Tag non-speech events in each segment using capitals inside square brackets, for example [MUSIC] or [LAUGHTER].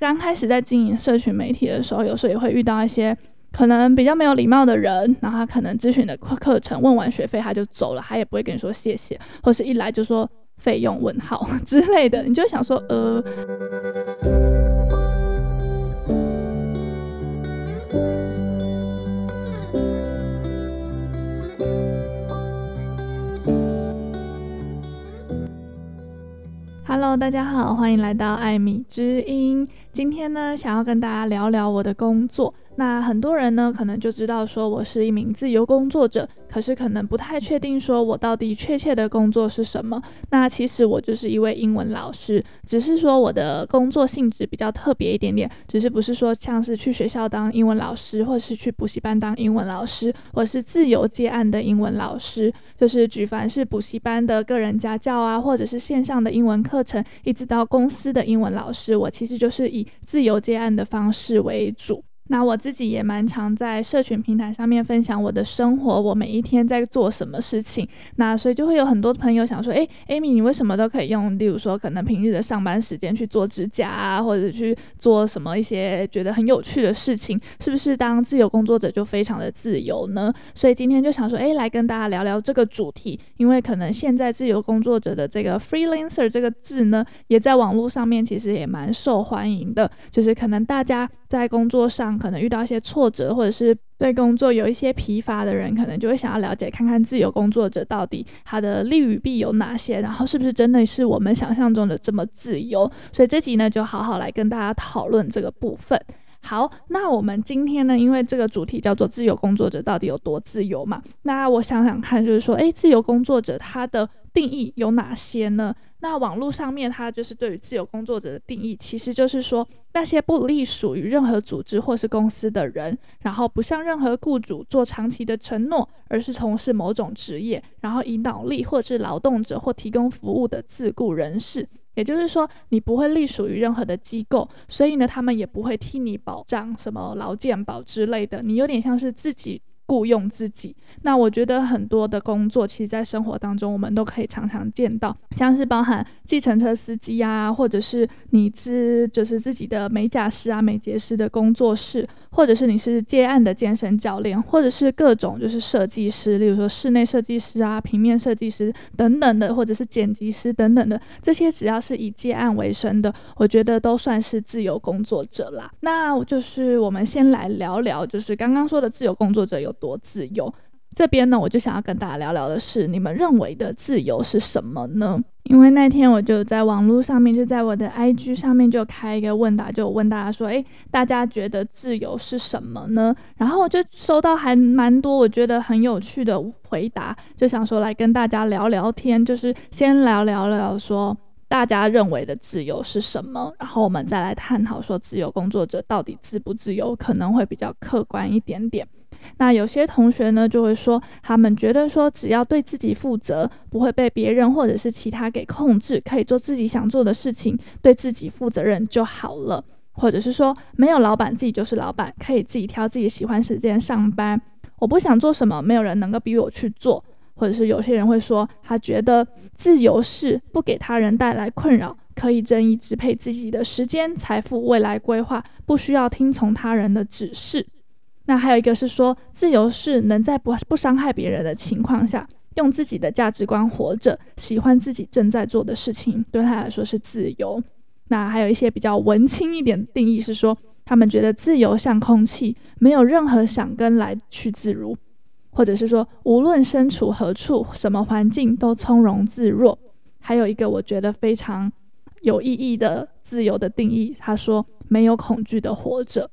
刚开始在经营社群媒体的时候，有时候也会遇到一些可能比较没有礼貌的人，然后他可能咨询的课课程问完学费他就走了，他也不会跟你说谢谢，或是一来就说费用问号 [LAUGHS] 之类的，你就想说呃。Hello，大家好，欢迎来到艾米之音。今天呢，想要跟大家聊聊我的工作。那很多人呢，可能就知道说我是一名自由工作者，可是可能不太确定说我到底确切的工作是什么。那其实我就是一位英文老师，只是说我的工作性质比较特别一点点，只是不是说像是去学校当英文老师，或是去补习班当英文老师，我是自由接案的英文老师，就是举凡是补习班的个人家教啊，或者是线上的英文课程，一直到公司的英文老师，我其实就是以自由接案的方式为主。那我自己也蛮常在社群平台上面分享我的生活，我每一天在做什么事情。那所以就会有很多朋友想说，诶，Amy，你为什么都可以用，例如说可能平日的上班时间去做指甲啊，或者去做什么一些觉得很有趣的事情，是不是当自由工作者就非常的自由呢？所以今天就想说，诶，来跟大家聊聊这个主题，因为可能现在自由工作者的这个 freelancer 这个字呢，也在网络上面其实也蛮受欢迎的，就是可能大家在工作上。可能遇到一些挫折，或者是对工作有一些疲乏的人，可能就会想要了解看看自由工作者到底他的利与弊有哪些，然后是不是真的是我们想象中的这么自由？所以这集呢，就好好来跟大家讨论这个部分。好，那我们今天呢，因为这个主题叫做自由工作者到底有多自由嘛？那我想想看，就是说，诶，自由工作者他的定义有哪些呢？那网络上面，它就是对于自由工作者的定义，其实就是说那些不隶属于任何组织或是公司的人，然后不向任何雇主做长期的承诺，而是从事某种职业，然后以脑力或是劳动者或提供服务的自雇人士。也就是说，你不会隶属于任何的机构，所以呢，他们也不会替你保障什么劳健保之类的，你有点像是自己。雇佣自己，那我觉得很多的工作，其实，在生活当中，我们都可以常常见到，像是包含计程车司机啊，或者是你是就是自己的美甲师啊、美睫师的工作室，或者是你是接案的健身教练，或者是各种就是设计师，例如说室内设计师啊、平面设计师等等的，或者是剪辑师等等的，这些只要是以接案为生的，我觉得都算是自由工作者啦。那就是我们先来聊聊，就是刚刚说的自由工作者有多自由？这边呢，我就想要跟大家聊聊的是，你们认为的自由是什么呢？因为那天我就在网络上面，就在我的 IG 上面就开一个问答，就问大家说，诶，大家觉得自由是什么呢？然后我就收到还蛮多我觉得很有趣的回答，就想说来跟大家聊聊天，就是先聊聊聊说大家认为的自由是什么，然后我们再来探讨说自由工作者到底自不自由，可能会比较客观一点点。那有些同学呢，就会说，他们觉得说，只要对自己负责，不会被别人或者是其他给控制，可以做自己想做的事情，对自己负责任就好了。或者是说，没有老板，自己就是老板，可以自己挑自己喜欢时间上班。我不想做什么，没有人能够逼我去做。或者是有些人会说，他觉得自由是不给他人带来困扰，可以任意支配自己的时间、财富、未来规划，不需要听从他人的指示。那还有一个是说，自由是能在不不伤害别人的情况下，用自己的价值观活着，喜欢自己正在做的事情，对他来说是自由。那还有一些比较文青一点的定义是说，他们觉得自由像空气，没有任何想跟来去自如，或者是说，无论身处何处，什么环境都从容自若。还有一个我觉得非常有意义的自由的定义，他说，没有恐惧的活着。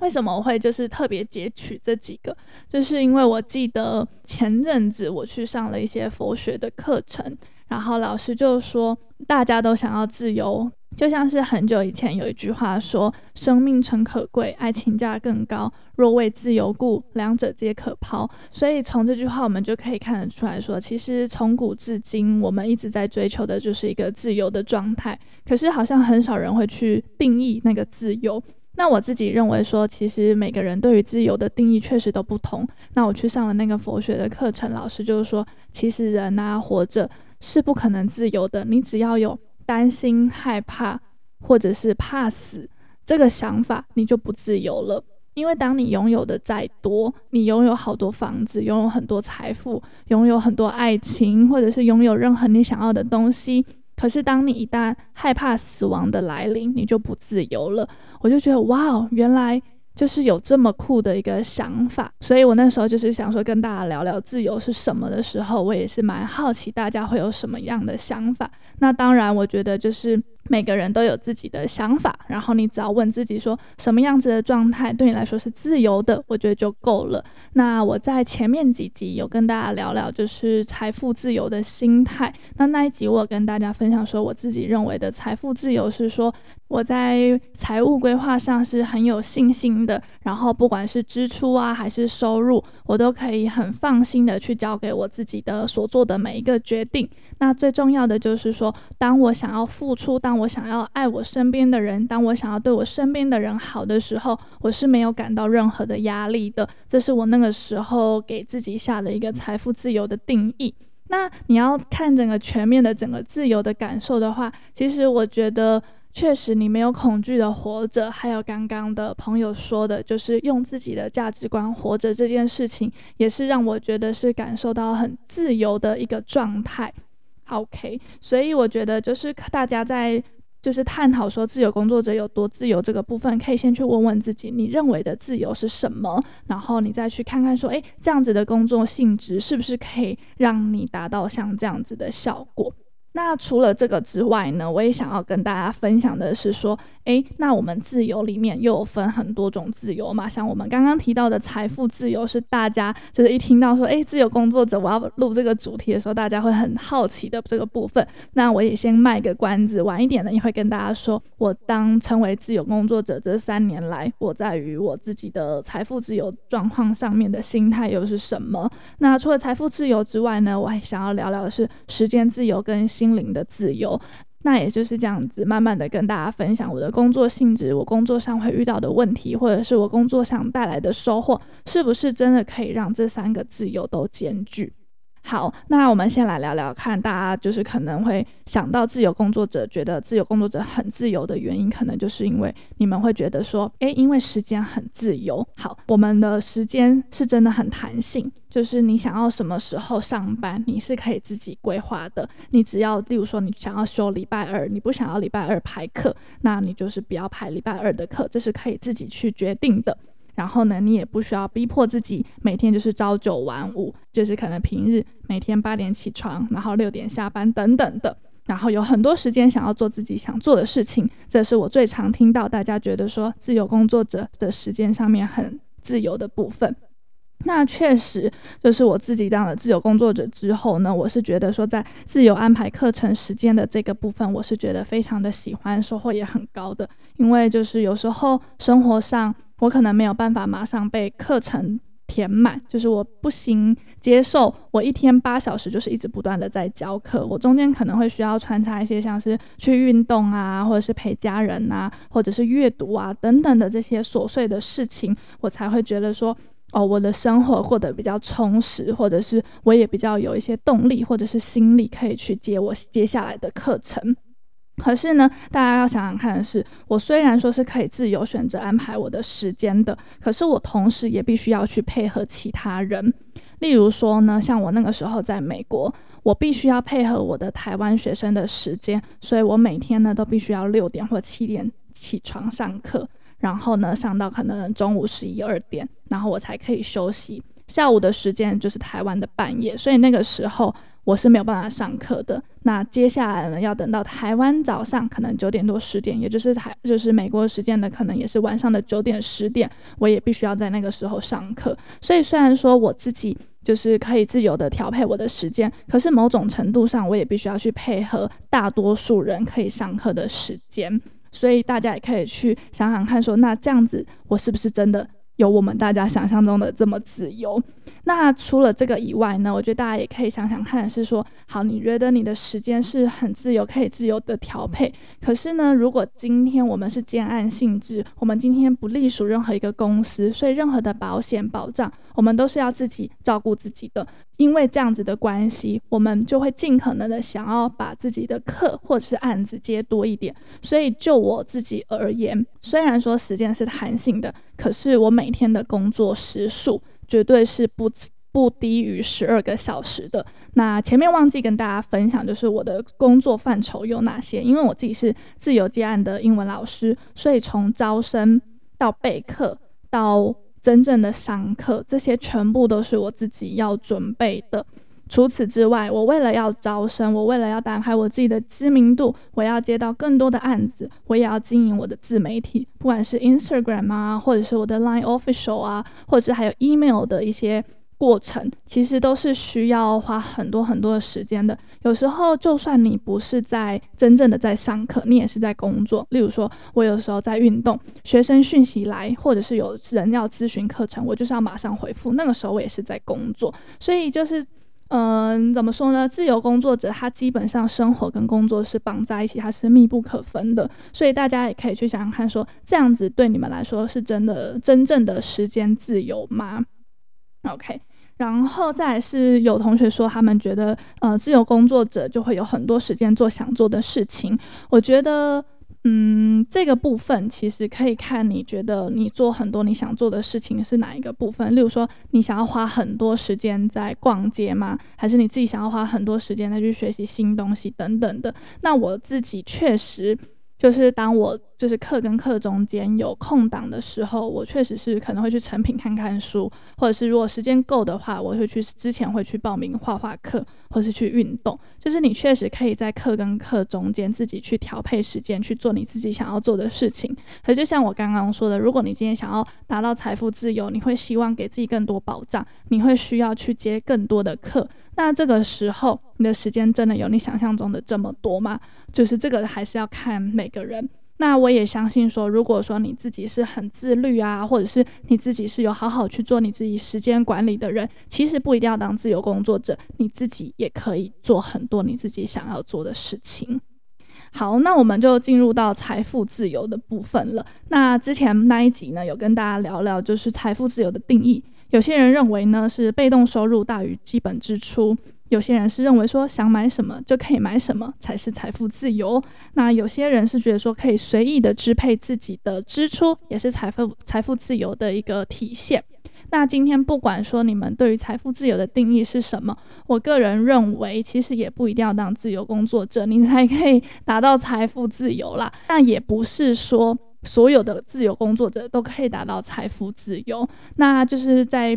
为什么我会就是特别截取这几个？就是因为我记得前阵子我去上了一些佛学的课程，然后老师就说大家都想要自由，就像是很久以前有一句话说：“生命诚可贵，爱情价更高。若为自由故，两者皆可抛。”所以从这句话我们就可以看得出来说，其实从古至今我们一直在追求的就是一个自由的状态，可是好像很少人会去定义那个自由。那我自己认为说，其实每个人对于自由的定义确实都不同。那我去上了那个佛学的课程，老师就是说，其实人啊活着是不可能自由的。你只要有担心、害怕，或者是怕死，这个想法你就不自由了。因为当你拥有的再多，你拥有好多房子，拥有很多财富，拥有很多爱情，或者是拥有任何你想要的东西，可是当你一旦害怕死亡的来临，你就不自由了。我就觉得，哇，原来就是有这么酷的一个想法。所以我那时候就是想说，跟大家聊聊自由是什么的时候，我也是蛮好奇大家会有什么样的想法。那当然，我觉得就是。每个人都有自己的想法，然后你只要问自己说什么样子的状态对你来说是自由的，我觉得就够了。那我在前面几集有跟大家聊聊，就是财富自由的心态。那那一集我跟大家分享说，我自己认为的财富自由是说，我在财务规划上是很有信心的，然后不管是支出啊还是收入，我都可以很放心的去交给我自己的所做的每一个决定。那最重要的就是说，当我想要付出，当我想要爱我身边的人，当我想要对我身边的人好的时候，我是没有感到任何的压力的。这是我那个时候给自己下的一个财富自由的定义。那你要看整个全面的整个自由的感受的话，其实我觉得确实你没有恐惧的活着，还有刚刚的朋友说的，就是用自己的价值观活着这件事情，也是让我觉得是感受到很自由的一个状态。OK，所以我觉得就是大家在就是探讨说自由工作者有多自由这个部分，可以先去问问自己，你认为的自由是什么，然后你再去看看说，诶，这样子的工作性质是不是可以让你达到像这样子的效果。那除了这个之外呢，我也想要跟大家分享的是说，诶，那我们自由里面又分很多种自由嘛，像我们刚刚提到的财富自由，是大家就是一听到说，诶，自由工作者，我要录这个主题的时候，大家会很好奇的这个部分。那我也先卖个关子，晚一点呢，也会跟大家说，我当成为自由工作者这三年来，我在于我自己的财富自由状况上面的心态又是什么。那除了财富自由之外呢，我还想要聊聊的是时间自由跟心。心灵的自由，那也就是这样子，慢慢的跟大家分享我的工作性质，我工作上会遇到的问题，或者是我工作上带来的收获，是不是真的可以让这三个自由都兼具？好，那我们先来聊聊看，大家就是可能会想到自由工作者，觉得自由工作者很自由的原因，可能就是因为你们会觉得说，诶，因为时间很自由。好，我们的时间是真的很弹性，就是你想要什么时候上班，你是可以自己规划的。你只要，例如说你想要休礼拜二，你不想要礼拜二排课，那你就是不要排礼拜二的课，这是可以自己去决定的。然后呢，你也不需要逼迫自己每天就是朝九晚五，就是可能平日每天八点起床，然后六点下班等等的，然后有很多时间想要做自己想做的事情。这是我最常听到大家觉得说自由工作者的时间上面很自由的部分。那确实就是我自己当了自由工作者之后呢，我是觉得说在自由安排课程时间的这个部分，我是觉得非常的喜欢，收获也很高的。因为就是有时候生活上。我可能没有办法马上被课程填满，就是我不行接受我一天八小时就是一直不断的在教课，我中间可能会需要穿插一些像是去运动啊，或者是陪家人啊，或者是阅读啊等等的这些琐碎的事情，我才会觉得说，哦，我的生活过得比较充实，或者是我也比较有一些动力或者是心力可以去接我接下来的课程。可是呢，大家要想想看的是，我虽然说是可以自由选择安排我的时间的，可是我同时也必须要去配合其他人。例如说呢，像我那个时候在美国，我必须要配合我的台湾学生的时间，所以我每天呢都必须要六点或七点起床上课，然后呢上到可能中午十一二点，然后我才可以休息。下午的时间就是台湾的半夜，所以那个时候。我是没有办法上课的。那接下来呢，要等到台湾早上可能九点多十点，也就是台就是美国时间的可能也是晚上的九点十点，我也必须要在那个时候上课。所以虽然说我自己就是可以自由的调配我的时间，可是某种程度上我也必须要去配合大多数人可以上课的时间。所以大家也可以去想想看说，那这样子我是不是真的有我们大家想象中的这么自由。那除了这个以外呢，我觉得大家也可以想想看，是说，好，你觉得你的时间是很自由，可以自由的调配。可是呢，如果今天我们是兼案性质，我们今天不隶属任何一个公司，所以任何的保险保障，我们都是要自己照顾自己的。因为这样子的关系，我们就会尽可能的想要把自己的课或者是案子接多一点。所以就我自己而言，虽然说时间是弹性的，可是我每天的工作时数。绝对是不不低于十二个小时的。那前面忘记跟大家分享，就是我的工作范畴有哪些。因为我自己是自由接案的英文老师，所以从招生到备课到真正的上课，这些全部都是我自己要准备的。除此之外，我为了要招生，我为了要打开我自己的知名度，我要接到更多的案子，我也要经营我的自媒体，不管是 Instagram 啊，或者是我的 Line Official 啊，或者是还有 Email 的一些过程，其实都是需要花很多很多的时间的。有时候，就算你不是在真正的在上课，你也是在工作。例如说，我有时候在运动，学生讯息来，或者是有人要咨询课程，我就是要马上回复。那个时候我也是在工作，所以就是。嗯，怎么说呢？自由工作者他基本上生活跟工作是绑在一起，它是密不可分的。所以大家也可以去想想看说，说这样子对你们来说是真的真正的时间自由吗？OK，然后再是有同学说他们觉得，呃，自由工作者就会有很多时间做想做的事情。我觉得。嗯，这个部分其实可以看你觉得你做很多你想做的事情是哪一个部分。例如说，你想要花很多时间在逛街吗？还是你自己想要花很多时间再去学习新东西等等的？那我自己确实。就是当我就是课跟课中间有空档的时候，我确实是可能会去成品看看书，或者是如果时间够的话，我会去之前会去报名画画课，或是去运动。就是你确实可以在课跟课中间自己去调配时间去做你自己想要做的事情。可就像我刚刚说的，如果你今天想要达到财富自由，你会希望给自己更多保障，你会需要去接更多的课。那这个时候，你的时间真的有你想象中的这么多吗？就是这个还是要看每个人。那我也相信说，如果说你自己是很自律啊，或者是你自己是有好好去做你自己时间管理的人，其实不一定要当自由工作者，你自己也可以做很多你自己想要做的事情。好，那我们就进入到财富自由的部分了。那之前那一集呢，有跟大家聊聊就是财富自由的定义。有些人认为呢，是被动收入大于基本支出，有些人是认为说想买什么就可以买什么才是财富自由。那有些人是觉得说可以随意的支配自己的支出，也是财富财富自由的一个体现。那今天不管说你们对于财富自由的定义是什么，我个人认为其实也不一定要当自由工作者，你才可以达到财富自由啦。但也不是说。所有的自由工作者都可以达到财富自由。那就是在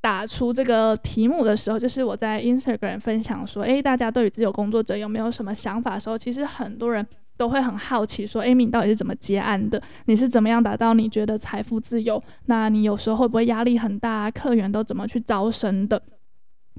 打出这个题目的时候，就是我在 Instagram 分享说，诶，大家对于自由工作者有没有什么想法的时候，其实很多人都会很好奇，说哎你到底是怎么结案的？你是怎么样达到你觉得财富自由？那你有时候会不会压力很大？客源都怎么去招生的？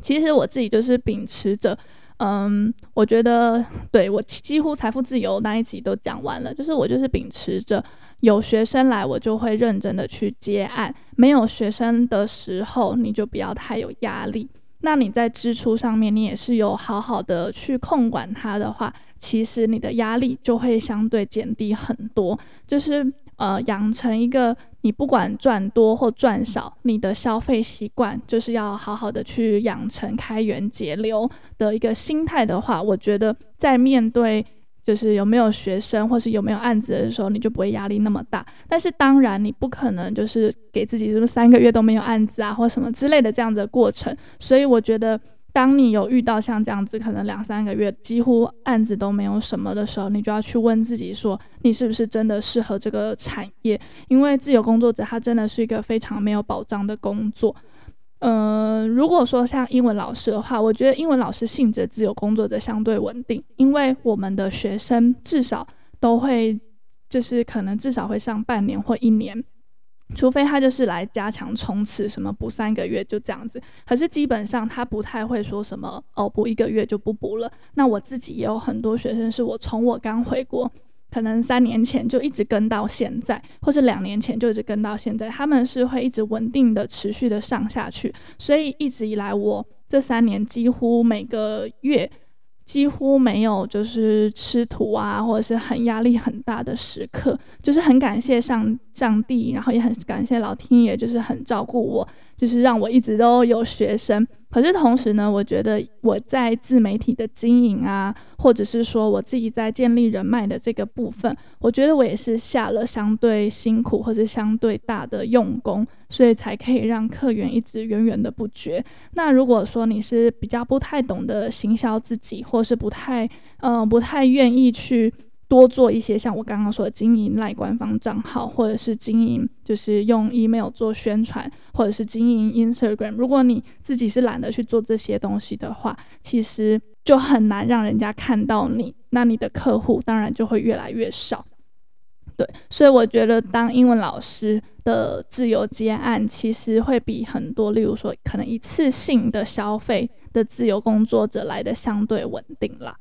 其实我自己就是秉持着。嗯，我觉得对我几乎财富自由那一集都讲完了，就是我就是秉持着有学生来，我就会认真的去接案；没有学生的时候，你就不要太有压力。那你在支出上面，你也是有好好的去控管它的话，其实你的压力就会相对减低很多。就是呃，养成一个。你不管赚多或赚少，你的消费习惯就是要好好的去养成开源节流的一个心态的话，我觉得在面对就是有没有学生或是有没有案子的时候，你就不会压力那么大。但是当然，你不可能就是给自己是不是三个月都没有案子啊，或什么之类的这样的过程。所以我觉得。当你有遇到像这样子，可能两三个月几乎案子都没有什么的时候，你就要去问自己说，你是不是真的适合这个产业？因为自由工作者他真的是一个非常没有保障的工作。嗯、如果说像英文老师的话，我觉得英文老师性质自由工作者相对稳定，因为我们的学生至少都会，就是可能至少会上半年或一年。除非他就是来加强冲刺，什么补三个月就这样子。可是基本上他不太会说什么哦，补一个月就不补了。那我自己也有很多学生，是我从我刚回国可能三年前就一直跟到现在，或是两年前就一直跟到现在，他们是会一直稳定的、持续的上下去。所以一直以来，我这三年几乎每个月几乎没有就是吃土啊，或者是很压力很大的时刻，就是很感谢上上帝，然后也很感谢老天爷，就是很照顾我。就是让我一直都有学生，可是同时呢，我觉得我在自媒体的经营啊，或者是说我自己在建立人脉的这个部分，我觉得我也是下了相对辛苦或者相对大的用功，所以才可以让客源一直源源的不绝。那如果说你是比较不太懂得行销自己，或是不太嗯、不太愿意去。多做一些像我刚刚说的经营赖官方账号，或者是经营就是用 email 做宣传，或者是经营 Instagram。如果你自己是懒得去做这些东西的话，其实就很难让人家看到你，那你的客户当然就会越来越少。对，所以我觉得当英文老师的自由接案，其实会比很多，例如说可能一次性的消费的自由工作者来的相对稳定啦。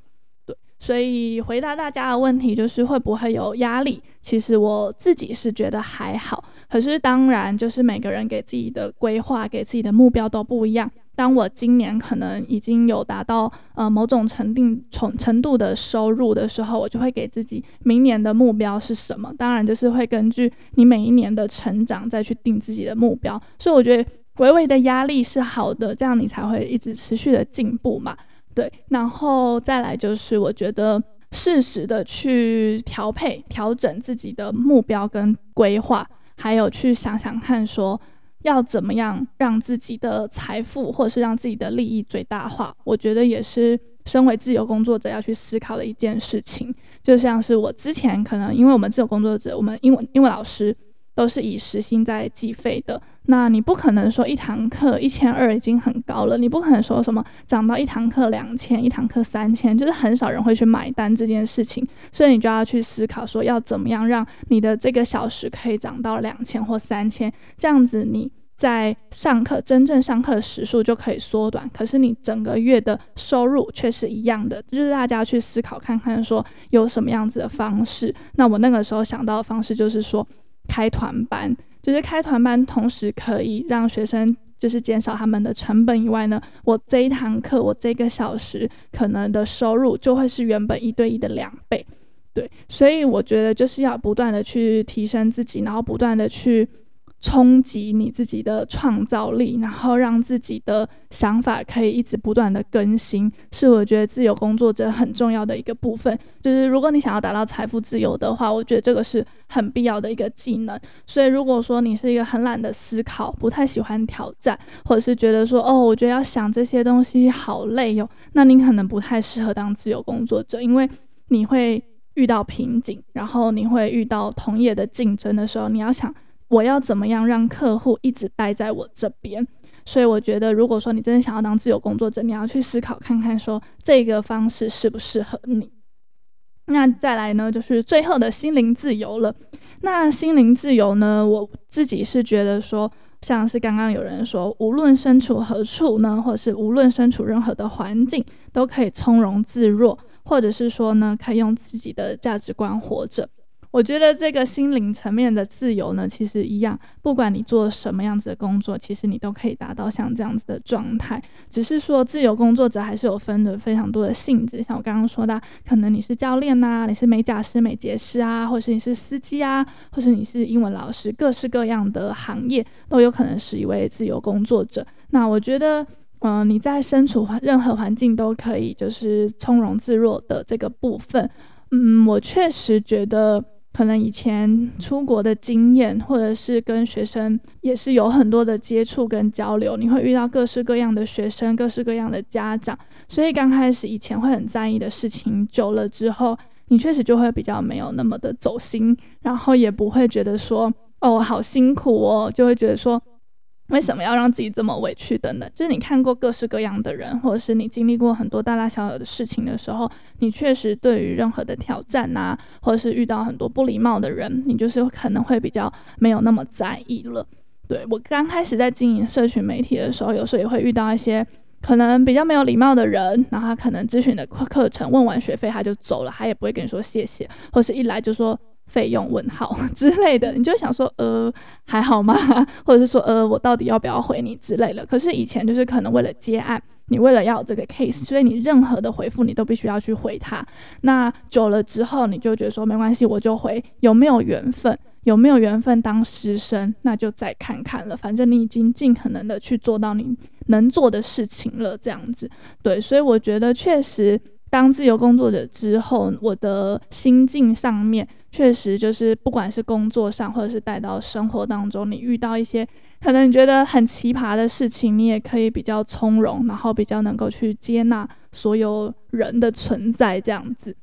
所以回答大家的问题就是会不会有压力？其实我自己是觉得还好。可是当然，就是每个人给自己的规划、给自己的目标都不一样。当我今年可能已经有达到呃某种程度程程度的收入的时候，我就会给自己明年的目标是什么？当然就是会根据你每一年的成长再去定自己的目标。所以我觉得微微的压力是好的，这样你才会一直持续的进步嘛。对，然后再来就是，我觉得适时的去调配、调整自己的目标跟规划，还有去想想看，说要怎么样让自己的财富或者是让自己的利益最大化。我觉得也是身为自由工作者要去思考的一件事情。就像是我之前可能，因为我们自由工作者，我们英文英文老师。都是以时薪在计费的，那你不可能说一堂课一千二已经很高了，你不可能说什么涨到一堂课两千，一堂课三千，就是很少人会去买单这件事情，所以你就要去思考说要怎么样让你的这个小时可以涨到两千或三千，这样子你在上课真正上课时数就可以缩短，可是你整个月的收入却是一样的，就是大家去思考看看说有什么样子的方式。那我那个时候想到的方式就是说。开团班，就是开团班，同时可以让学生就是减少他们的成本以外呢，我这一堂课，我这个小时可能的收入就会是原本一对一的两倍，对，所以我觉得就是要不断的去提升自己，然后不断的去。冲击你自己的创造力，然后让自己的想法可以一直不断的更新，是我觉得自由工作者很重要的一个部分。就是如果你想要达到财富自由的话，我觉得这个是很必要的一个技能。所以如果说你是一个很懒得思考，不太喜欢挑战，或者是觉得说哦，我觉得要想这些东西好累哟，那你可能不太适合当自由工作者，因为你会遇到瓶颈，然后你会遇到同业的竞争的时候，你要想。我要怎么样让客户一直待在我这边？所以我觉得，如果说你真的想要当自由工作者，你要去思考看看，说这个方式适不适合你。那再来呢，就是最后的心灵自由了。那心灵自由呢，我自己是觉得说，像是刚刚有人说，无论身处何处呢，或者是无论身处任何的环境，都可以从容自若，或者是说呢，可以用自己的价值观活着。我觉得这个心灵层面的自由呢，其实一样，不管你做什么样子的工作，其实你都可以达到像这样子的状态。只是说，自由工作者还是有分的非常多的性质，像我刚刚说的，可能你是教练呐，你是美甲师、美睫师啊，或是你是司机啊，或是你是英文老师，各式各样的行业都有可能是一位自由工作者。那我觉得，嗯、呃，你在身处任何环境都可以就是从容自若的这个部分，嗯，我确实觉得。可能以前出国的经验，或者是跟学生也是有很多的接触跟交流，你会遇到各式各样的学生，各式各样的家长，所以刚开始以前会很在意的事情，久了之后，你确实就会比较没有那么的走心，然后也不会觉得说，哦，好辛苦哦，就会觉得说。为什么要让自己这么委屈等等？就是你看过各式各样的人，或者是你经历过很多大大小小的事情的时候，你确实对于任何的挑战啊，或者是遇到很多不礼貌的人，你就是可能会比较没有那么在意了。对，我刚开始在经营社群媒体的时候，有时候也会遇到一些可能比较没有礼貌的人，然后他可能咨询的课课程问完学费他就走了，他也不会跟你说谢谢，或是一来就说费用问号 [LAUGHS] 之类的，你就想说呃还好吗？[LAUGHS] 或者是说呃我到底要不要回你之类的。可是以前就是可能为了接案，你为了要这个 case，所以你任何的回复你都必须要去回他。那久了之后，你就觉得说没关系，我就回，有没有缘分？有没有缘分当师生，那就再看看了。反正你已经尽可能的去做到你能做的事情了，这样子。对，所以我觉得确实当自由工作者之后，我的心境上面确实就是，不管是工作上，或者是带到生活当中，你遇到一些可能你觉得很奇葩的事情，你也可以比较从容，然后比较能够去接纳所有人的存在，这样子。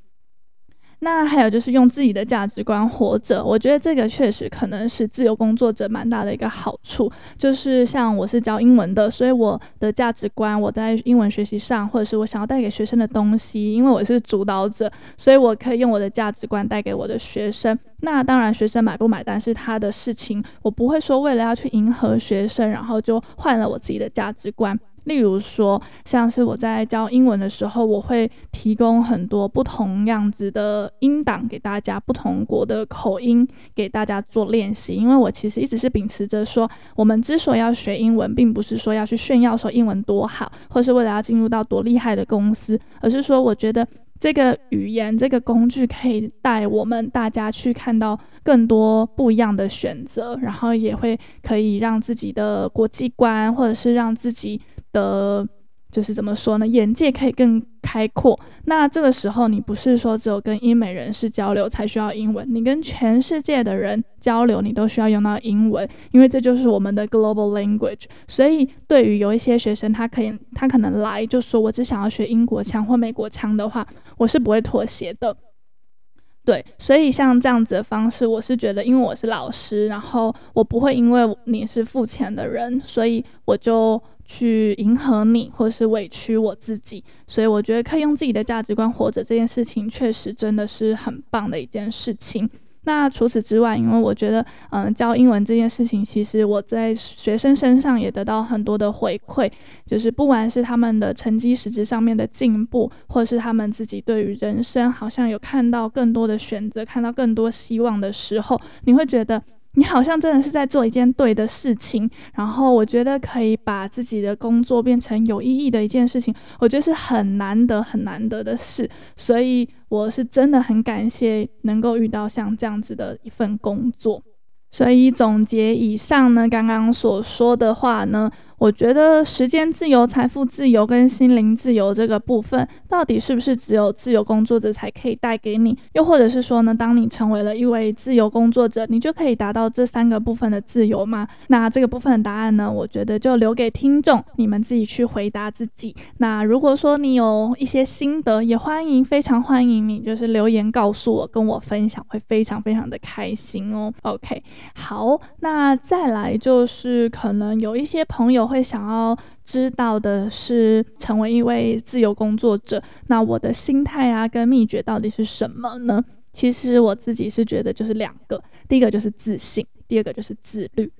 那还有就是用自己的价值观活着，我觉得这个确实可能是自由工作者蛮大的一个好处。就是像我是教英文的，所以我的价值观，我在英文学习上，或者是我想要带给学生的东西，因为我是主导者，所以我可以用我的价值观带给我的学生。那当然，学生买不买单是他的事情，我不会说为了要去迎合学生，然后就换了我自己的价值观。例如说，像是我在教英文的时候，我会提供很多不同样子的音档给大家，不同国的口音给大家做练习。因为我其实一直是秉持着说，我们之所以要学英文，并不是说要去炫耀说英文多好，或是为了要进入到多厉害的公司，而是说我觉得这个语言这个工具可以带我们大家去看到更多不一样的选择，然后也会可以让自己的国际观，或者是让自己。的，就是怎么说呢？眼界可以更开阔。那这个时候，你不是说只有跟英美人士交流才需要英文，你跟全世界的人交流，你都需要用到英文，因为这就是我们的 global language。所以，对于有一些学生，他可以，他可能来就说我只想要学英国腔或美国腔的话，我是不会妥协的。对，所以像这样子的方式，我是觉得，因为我是老师，然后我不会因为你是付钱的人，所以我就。去迎合你，或是委屈我自己，所以我觉得可以用自己的价值观活着这件事情，确实真的是很棒的一件事情。那除此之外，因为我觉得，嗯，教英文这件事情，其实我在学生身上也得到很多的回馈，就是不管是他们的成绩实质上面的进步，或是他们自己对于人生好像有看到更多的选择，看到更多希望的时候，你会觉得。你好像真的是在做一件对的事情，然后我觉得可以把自己的工作变成有意义的一件事情，我觉得是很难得、很难得的事，所以我是真的很感谢能够遇到像这样子的一份工作。所以总结以上呢，刚刚所说的话呢。我觉得时间自由、财富自由跟心灵自由这个部分，到底是不是只有自由工作者才可以带给你？又或者是说呢，当你成为了一位自由工作者，你就可以达到这三个部分的自由吗？那这个部分的答案呢，我觉得就留给听众你们自己去回答自己。那如果说你有一些心得，也欢迎，非常欢迎你，就是留言告诉我，跟我分享，会非常非常的开心哦。OK，好，那再来就是可能有一些朋友。会想要知道的是，成为一位自由工作者，那我的心态啊，跟秘诀到底是什么呢？其实我自己是觉得就是两个，第一个就是自信，第二个就是自律。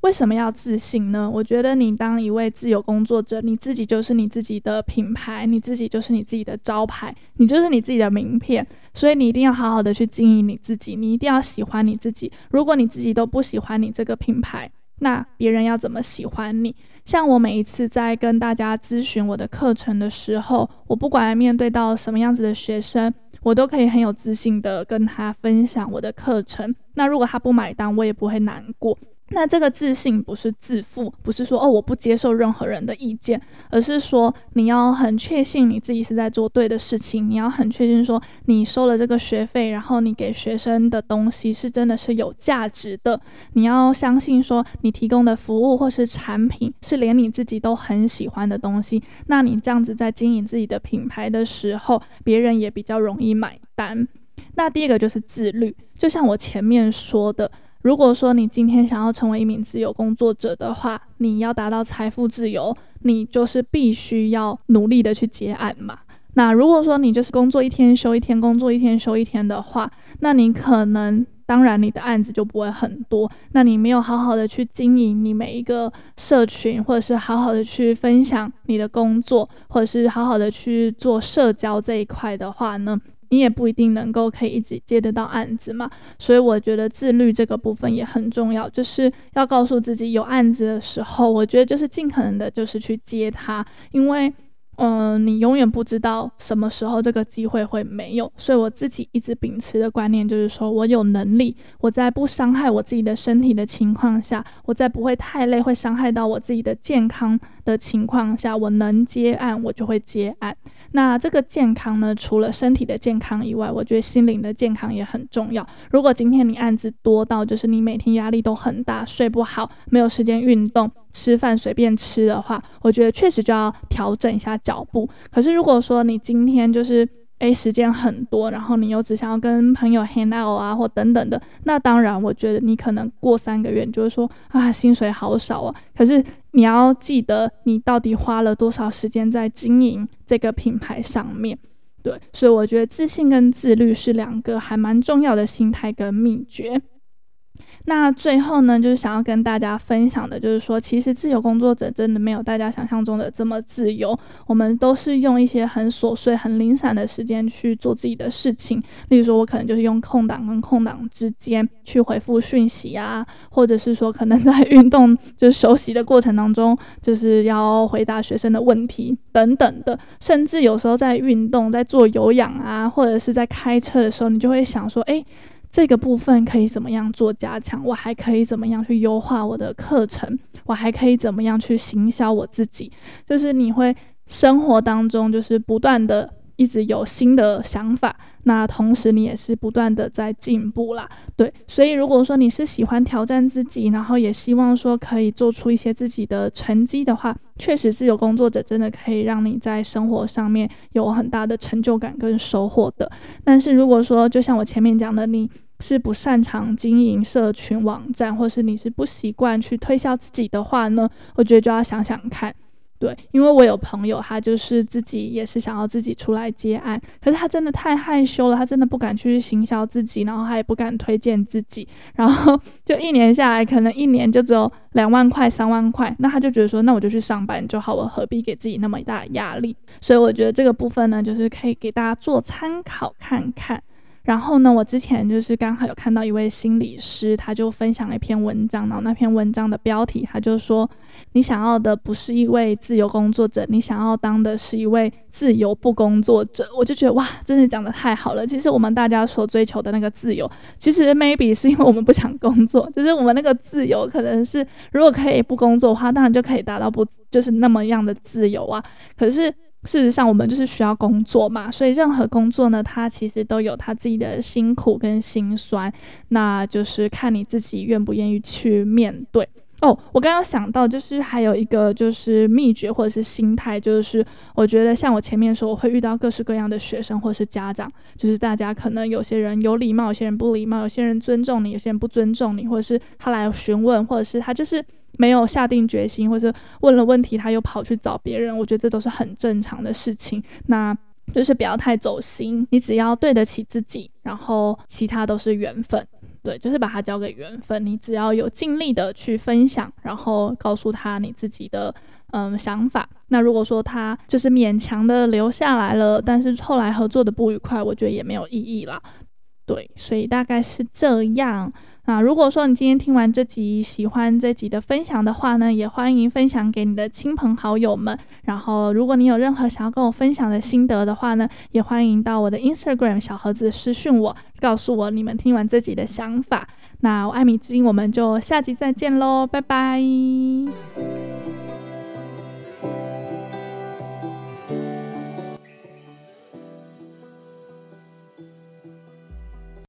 为什么要自信呢？我觉得你当一位自由工作者，你自己就是你自己的品牌，你自己就是你自己的招牌，你就是你自己的名片，所以你一定要好好的去经营你自己，你一定要喜欢你自己。如果你自己都不喜欢你这个品牌，那别人要怎么喜欢你？像我每一次在跟大家咨询我的课程的时候，我不管面对到什么样子的学生，我都可以很有自信的跟他分享我的课程。那如果他不买单，我也不会难过。那这个自信不是自负，不是说哦，我不接受任何人的意见，而是说你要很确信你自己是在做对的事情，你要很确信说你收了这个学费，然后你给学生的东西是真的是有价值的，你要相信说你提供的服务或是产品是连你自己都很喜欢的东西，那你这样子在经营自己的品牌的时候，别人也比较容易买单。那第二个就是自律，就像我前面说的。如果说你今天想要成为一名自由工作者的话，你要达到财富自由，你就是必须要努力的去接案嘛。那如果说你就是工作一天休一天，工作一天休一天的话，那你可能当然你的案子就不会很多。那你没有好好的去经营你每一个社群，或者是好好的去分享你的工作，或者是好好的去做社交这一块的话呢，你也不一定能够可以一直接得到案子嘛。所以我觉得自律这个部分也很重要，就是要告诉自己有案子的时候，我觉得就是尽可能的就是去接它，因为。嗯、你永远不知道什么时候这个机会会没有，所以我自己一直秉持的观念就是说，我有能力，我在不伤害我自己的身体的情况下，我在不会太累，会伤害到我自己的健康的情况下，我能接案，我就会接案。那这个健康呢，除了身体的健康以外，我觉得心灵的健康也很重要。如果今天你案子多到就是你每天压力都很大，睡不好，没有时间运动，吃饭随便吃的话，我觉得确实就要调整一下脚步。可是如果说你今天就是诶时间很多，然后你又只想要跟朋友 hang out 啊或等等的，那当然我觉得你可能过三个月你就会说啊薪水好少啊。可是你要记得你到底花了多少时间在经营这个品牌上面，对，所以我觉得自信跟自律是两个还蛮重要的心态跟秘诀。那最后呢，就是想要跟大家分享的，就是说，其实自由工作者真的没有大家想象中的这么自由。我们都是用一些很琐碎、很零散的时间去做自己的事情。例如说，我可能就是用空档跟空档之间去回复讯息啊，或者是说，可能在运动就是休息的过程当中，就是要回答学生的问题等等的。甚至有时候在运动、在做有氧啊，或者是在开车的时候，你就会想说，哎。这个部分可以怎么样做加强？我还可以怎么样去优化我的课程？我还可以怎么样去行销我自己？就是你会生活当中就是不断的一直有新的想法，那同时你也是不断的在进步啦。对，所以如果说你是喜欢挑战自己，然后也希望说可以做出一些自己的成绩的话，确实自由工作者真的可以让你在生活上面有很大的成就感跟收获的。但是如果说就像我前面讲的，你是不擅长经营社群网站，或是你是不习惯去推销自己的话呢，我觉得就要想想看。对，因为我有朋友，他就是自己也是想要自己出来接案，可是他真的太害羞了，他真的不敢去行销自己，然后他也不敢推荐自己，然后就一年下来，可能一年就只有两万块、三万块，那他就觉得说，那我就去上班就好，我何必给自己那么大压力？所以我觉得这个部分呢，就是可以给大家做参考看看。然后呢，我之前就是刚好有看到一位心理师，他就分享了一篇文章，然后那篇文章的标题，他就说：“你想要的不是一位自由工作者，你想要当的是一位自由不工作者。”我就觉得哇，真的讲得太好了。其实我们大家所追求的那个自由，其实 maybe 是因为我们不想工作，就是我们那个自由可能是如果可以不工作的话，当然就可以达到不就是那么样的自由啊。可是。事实上，我们就是需要工作嘛，所以任何工作呢，它其实都有它自己的辛苦跟辛酸，那就是看你自己愿不愿意去面对。哦，我刚刚想到，就是还有一个就是秘诀或者是心态，就是我觉得像我前面说，我会遇到各式各样的学生或者是家长，就是大家可能有些人有礼貌，有些人不礼貌，有些人尊重你，有些人不尊重你，或者是他来询问，或者是他就是。没有下定决心，或者问了问题，他又跑去找别人，我觉得这都是很正常的事情。那就是不要太走心，你只要对得起自己，然后其他都是缘分。对，就是把它交给缘分。你只要有尽力的去分享，然后告诉他你自己的嗯想法。那如果说他就是勉强的留下来了，但是后来合作的不愉快，我觉得也没有意义啦。对，所以大概是这样。那如果说你今天听完这集，喜欢这集的分享的话呢，也欢迎分享给你的亲朋好友们。然后，如果你有任何想要跟我分享的心得的话呢，也欢迎到我的 Instagram 小盒子私讯我，告诉我你们听完这集的想法。那我爱米之音，我们就下集再见喽，拜拜。